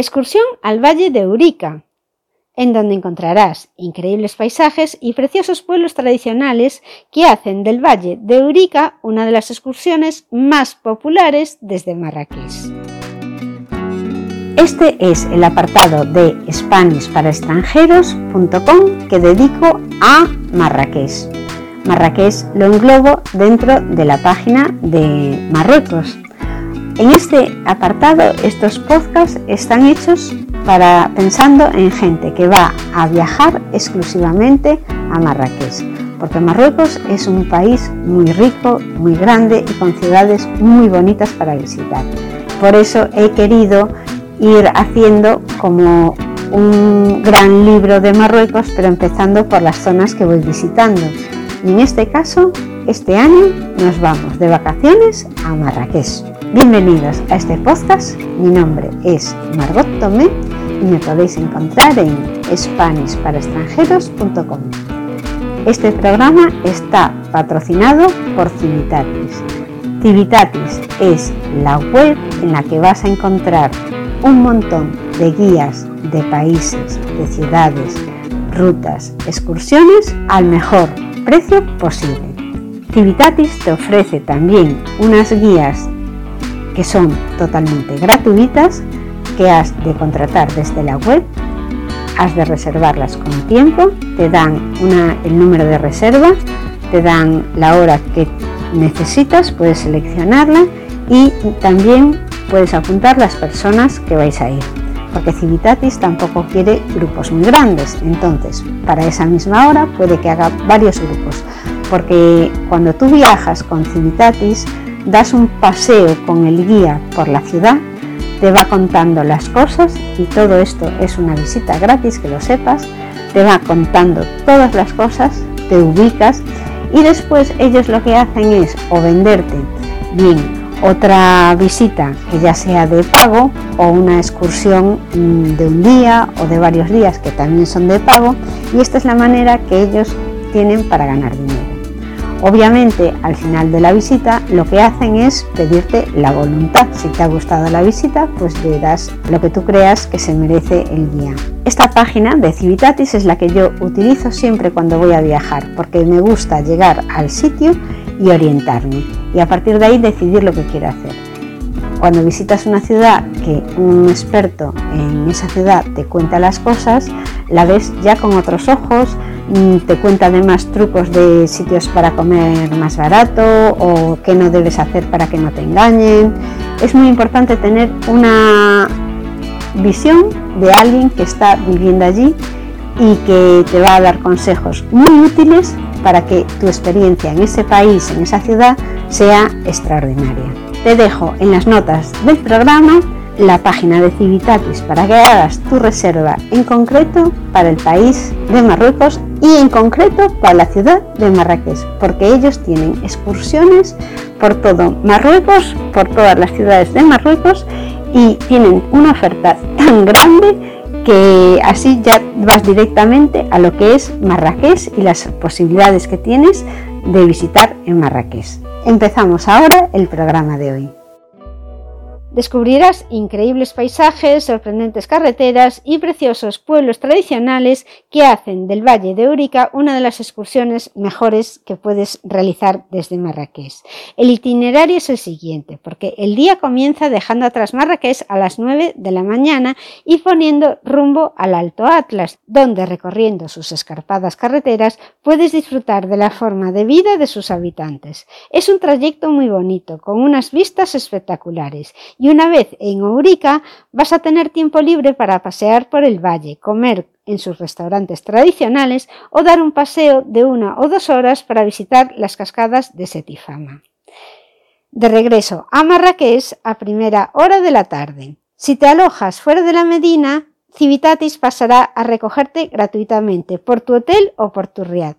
Excursión al Valle de Eurica, en donde encontrarás increíbles paisajes y preciosos pueblos tradicionales que hacen del Valle de Eurica una de las excursiones más populares desde Marrakech. Este es el apartado de SpanishParaExtranjeros.com que dedico a Marrakech. Marrakech lo englobo dentro de la página de Marruecos. En este apartado, estos podcasts están hechos para pensando en gente que va a viajar exclusivamente a Marrakech, porque Marruecos es un país muy rico, muy grande y con ciudades muy bonitas para visitar. Por eso he querido ir haciendo como un gran libro de Marruecos, pero empezando por las zonas que voy visitando. Y en este caso, este año nos vamos de vacaciones a Marrakech. Bienvenidos a este podcast. Mi nombre es Margot Tomé y me podéis encontrar en SpanishParaExtranjeros.com. Este programa está patrocinado por Civitatis. Civitatis es la web en la que vas a encontrar un montón de guías de países, de ciudades, rutas, excursiones al mejor precio posible. Civitatis te ofrece también unas guías que son totalmente gratuitas que has de contratar desde la web, has de reservarlas con tiempo, te dan el número de reserva, te dan la hora que necesitas, puedes seleccionarla y también puedes apuntar las personas que vais a ir porque Civitatis tampoco quiere grupos muy grandes. Entonces, para esa misma hora puede que haga varios grupos, porque cuando tú viajas con Civitatis, das un paseo con el guía por la ciudad, te va contando las cosas y todo esto es una visita gratis, que lo sepas, te va contando todas las cosas, te ubicas y después ellos lo que hacen es o venderte bien otra visita que ya sea de pago o una excursión mm, de un día o de varios días que también son de pago y esta es la manera que ellos tienen para ganar dinero. Obviamente al final de la visita lo que hacen es pedirte la voluntad. Si te ha gustado la visita pues le das lo que tú creas que se merece el guía. Esta página de Civitatis es la que yo utilizo siempre cuando voy a viajar porque me gusta llegar al sitio y orientarme y a partir de ahí decidir lo que quiero hacer. Cuando visitas una ciudad que un experto en esa ciudad te cuenta las cosas, la ves ya con otros ojos, te cuenta además trucos de sitios para comer más barato o qué no debes hacer para que no te engañen. Es muy importante tener una visión de alguien que está viviendo allí y que te va a dar consejos muy útiles para que tu experiencia en ese país, en esa ciudad, sea extraordinaria. Te dejo en las notas del programa la página de Civitatis para que hagas tu reserva en concreto para el país de Marruecos y en concreto para la ciudad de Marrakech, porque ellos tienen excursiones por todo Marruecos, por todas las ciudades de Marruecos y tienen una oferta tan grande que así ya vas directamente a lo que es Marrakech y las posibilidades que tienes de visitar en Marrakech. Empezamos ahora el programa de hoy. Descubrirás increíbles paisajes, sorprendentes carreteras y preciosos pueblos tradicionales que hacen del Valle de Eurica una de las excursiones mejores que puedes realizar desde Marrakech. El itinerario es el siguiente, porque el día comienza dejando atrás Marrakech a las 9 de la mañana y poniendo rumbo al Alto Atlas, donde recorriendo sus escarpadas carreteras puedes disfrutar de la forma de vida de sus habitantes. Es un trayecto muy bonito, con unas vistas espectaculares y una vez en Ourica vas a tener tiempo libre para pasear por el valle, comer en sus restaurantes tradicionales o dar un paseo de una o dos horas para visitar las cascadas de Setifama. De regreso a Marrakech a primera hora de la tarde. Si te alojas fuera de la Medina, Civitatis pasará a recogerte gratuitamente por tu hotel o por tu riad.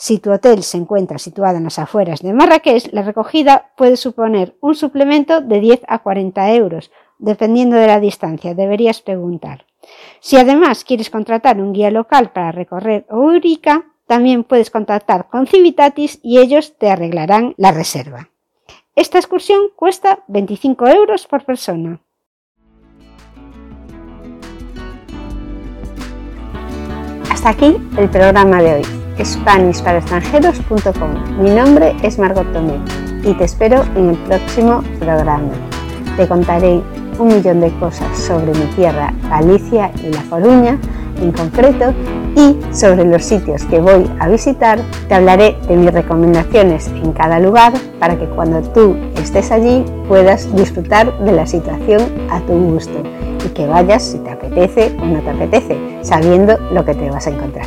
Si tu hotel se encuentra situado en las afueras de Marrakech, la recogida puede suponer un suplemento de 10 a 40 euros, dependiendo de la distancia, deberías preguntar. Si además quieres contratar un guía local para recorrer Ourica, también puedes contactar con Civitatis y ellos te arreglarán la reserva. Esta excursión cuesta 25 euros por persona. Hasta aquí el programa de hoy. SpanishParaExtranjeros.com. Mi nombre es Margot Tomé y te espero en el próximo programa. Te contaré un millón de cosas sobre mi tierra, Galicia y La Coruña en concreto y sobre los sitios que voy a visitar te hablaré de mis recomendaciones en cada lugar para que cuando tú estés allí puedas disfrutar de la situación a tu gusto y que vayas si te apetece o no te apetece, sabiendo lo que te vas a encontrar.